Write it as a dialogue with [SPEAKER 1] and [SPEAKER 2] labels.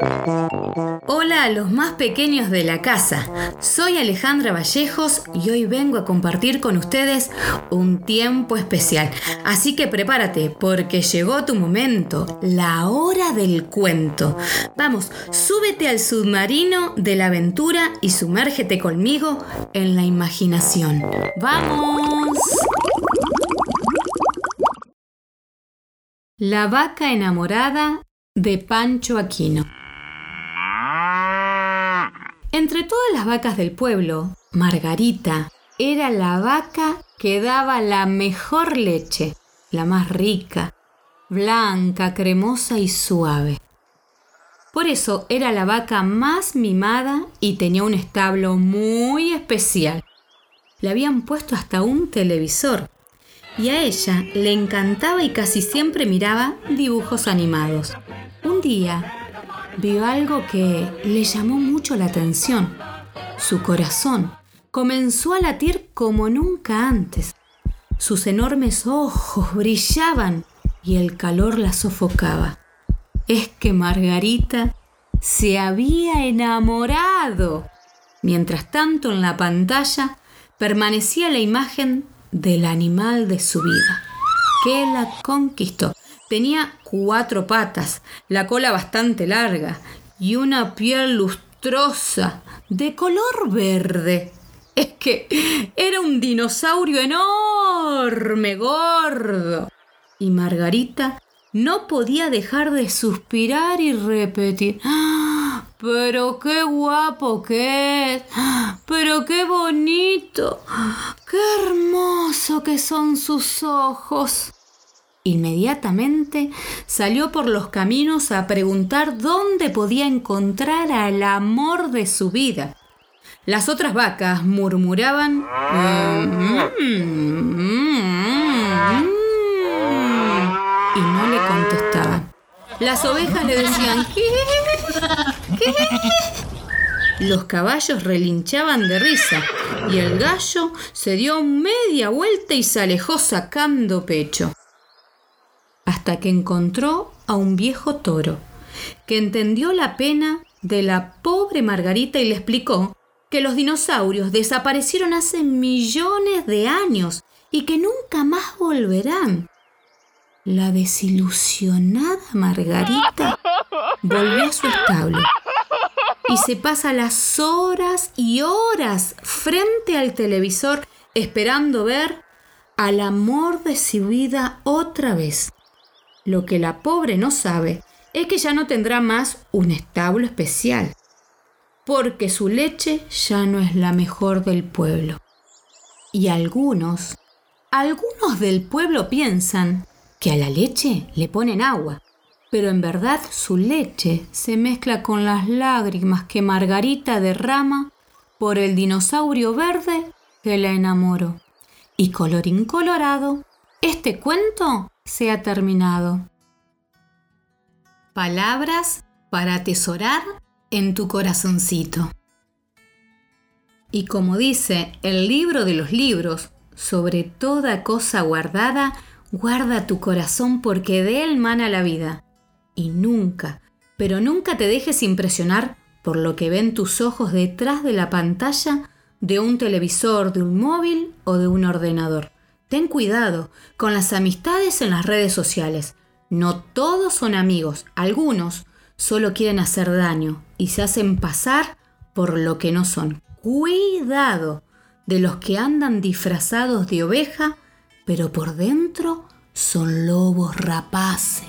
[SPEAKER 1] Hola a los más pequeños de la casa. Soy Alejandra Vallejos y hoy vengo a compartir con ustedes un tiempo especial. Así que prepárate porque llegó tu momento, la hora del cuento. Vamos, súbete al submarino de la aventura y sumérgete conmigo en la imaginación. ¡Vamos! La vaca enamorada de Pancho Aquino. Entre todas las vacas del pueblo, Margarita era la vaca que daba la mejor leche, la más rica, blanca, cremosa y suave. Por eso era la vaca más mimada y tenía un establo muy especial. Le habían puesto hasta un televisor y a ella le encantaba y casi siempre miraba dibujos animados. Un día vio algo que le llamó mucho la atención. Su corazón comenzó a latir como nunca antes. Sus enormes ojos brillaban y el calor la sofocaba. Es que Margarita se había enamorado. Mientras tanto en la pantalla permanecía la imagen del animal de su vida, que la conquistó. Tenía cuatro patas, la cola bastante larga y una piel lustrosa de color verde. Es que era un dinosaurio enorme, gordo. Y Margarita no podía dejar de suspirar y repetir. ¡Ah! Pero qué guapo que es. ¡Ah! Pero qué bonito. Qué hermoso que son sus ojos. Inmediatamente salió por los caminos a preguntar dónde podía encontrar al amor de su vida. Las otras vacas murmuraban mm, y no le contestaban. Las ovejas le decían ¿qué? ¿qué? Los caballos relinchaban de risa y el gallo se dio media vuelta y se alejó sacando pecho que encontró a un viejo toro, que entendió la pena de la pobre Margarita y le explicó que los dinosaurios desaparecieron hace millones de años y que nunca más volverán. La desilusionada Margarita volvió a su establo y se pasa las horas y horas frente al televisor esperando ver al amor de su vida otra vez. Lo que la pobre no sabe es que ya no tendrá más un establo especial, porque su leche ya no es la mejor del pueblo. Y algunos, algunos del pueblo piensan que a la leche le ponen agua, pero en verdad su leche se mezcla con las lágrimas que Margarita derrama por el dinosaurio verde que la enamoró. Y colorín colorado, este cuento se ha terminado. Palabras para atesorar en tu corazoncito. Y como dice el libro de los libros, sobre toda cosa guardada, guarda tu corazón porque de él mana la vida. Y nunca, pero nunca te dejes impresionar por lo que ven tus ojos detrás de la pantalla de un televisor, de un móvil o de un ordenador. Ten cuidado con las amistades en las redes sociales. No todos son amigos, algunos solo quieren hacer daño y se hacen pasar por lo que no son. Cuidado de los que andan disfrazados de oveja, pero por dentro son lobos rapaces.